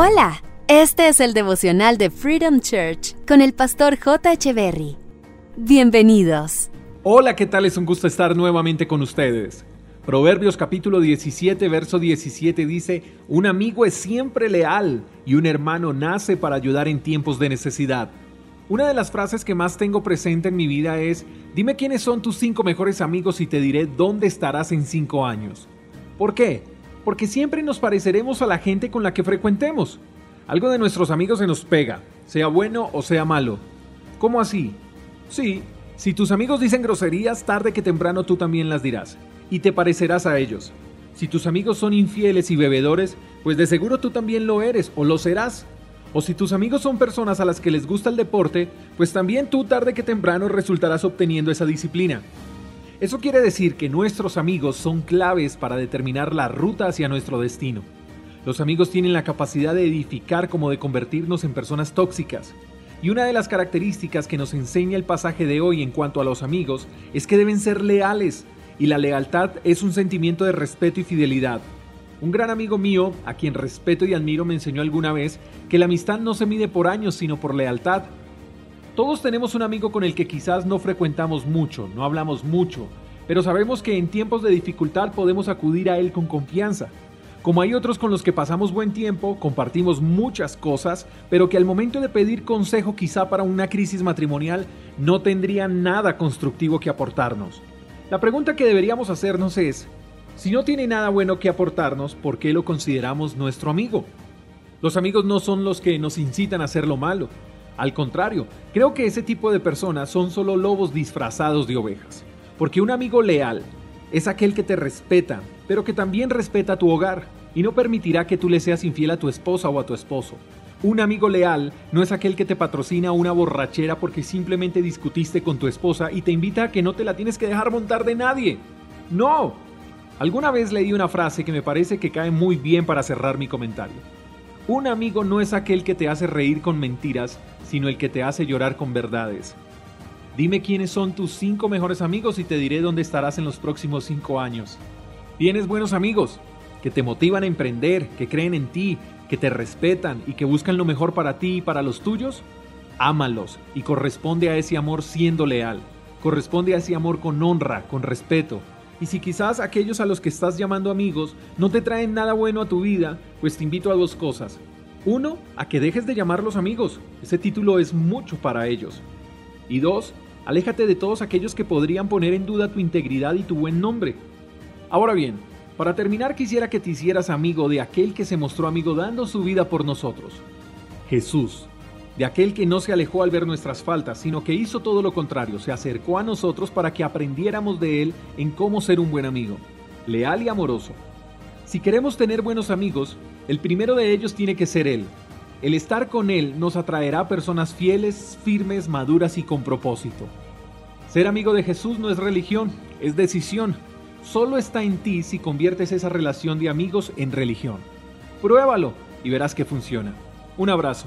Hola, este es el devocional de Freedom Church con el pastor J. Berry. Bienvenidos. Hola, ¿qué tal? Es un gusto estar nuevamente con ustedes. Proverbios capítulo 17, verso 17 dice, Un amigo es siempre leal y un hermano nace para ayudar en tiempos de necesidad. Una de las frases que más tengo presente en mi vida es, dime quiénes son tus cinco mejores amigos y te diré dónde estarás en cinco años. ¿Por qué? Porque siempre nos pareceremos a la gente con la que frecuentemos. Algo de nuestros amigos se nos pega, sea bueno o sea malo. ¿Cómo así? Sí, si tus amigos dicen groserías, tarde que temprano tú también las dirás, y te parecerás a ellos. Si tus amigos son infieles y bebedores, pues de seguro tú también lo eres o lo serás. O si tus amigos son personas a las que les gusta el deporte, pues también tú tarde que temprano resultarás obteniendo esa disciplina. Eso quiere decir que nuestros amigos son claves para determinar la ruta hacia nuestro destino. Los amigos tienen la capacidad de edificar como de convertirnos en personas tóxicas. Y una de las características que nos enseña el pasaje de hoy en cuanto a los amigos es que deben ser leales, y la lealtad es un sentimiento de respeto y fidelidad. Un gran amigo mío, a quien respeto y admiro, me enseñó alguna vez que la amistad no se mide por años, sino por lealtad. Todos tenemos un amigo con el que quizás no frecuentamos mucho, no hablamos mucho, pero sabemos que en tiempos de dificultad podemos acudir a él con confianza. Como hay otros con los que pasamos buen tiempo, compartimos muchas cosas, pero que al momento de pedir consejo quizá para una crisis matrimonial no tendrían nada constructivo que aportarnos. La pregunta que deberíamos hacernos es, si no tiene nada bueno que aportarnos, ¿por qué lo consideramos nuestro amigo? Los amigos no son los que nos incitan a hacer lo malo. Al contrario, creo que ese tipo de personas son solo lobos disfrazados de ovejas. Porque un amigo leal es aquel que te respeta, pero que también respeta tu hogar y no permitirá que tú le seas infiel a tu esposa o a tu esposo. Un amigo leal no es aquel que te patrocina una borrachera porque simplemente discutiste con tu esposa y te invita a que no te la tienes que dejar montar de nadie. No, Alguna vez leí una frase que me parece que cae muy bien para cerrar mi comentario. Un amigo no es aquel que te hace reír con mentiras, sino el que te hace llorar con verdades. Dime quiénes son tus cinco mejores amigos y te diré dónde estarás en los próximos cinco años. ¿Tienes buenos amigos? Que te motivan a emprender, que creen en ti, que te respetan y que buscan lo mejor para ti y para los tuyos? Ámalos y corresponde a ese amor siendo leal. Corresponde a ese amor con honra, con respeto, y si quizás aquellos a los que estás llamando amigos no te traen nada bueno a tu vida, pues te invito a dos cosas. Uno, a que dejes de llamarlos amigos. Ese título es mucho para ellos. Y dos, aléjate de todos aquellos que podrían poner en duda tu integridad y tu buen nombre. Ahora bien, para terminar quisiera que te hicieras amigo de aquel que se mostró amigo dando su vida por nosotros. Jesús de aquel que no se alejó al ver nuestras faltas, sino que hizo todo lo contrario, se acercó a nosotros para que aprendiéramos de él en cómo ser un buen amigo, leal y amoroso. Si queremos tener buenos amigos, el primero de ellos tiene que ser él. El estar con él nos atraerá personas fieles, firmes, maduras y con propósito. Ser amigo de Jesús no es religión, es decisión. Solo está en ti si conviertes esa relación de amigos en religión. Pruébalo y verás que funciona. Un abrazo.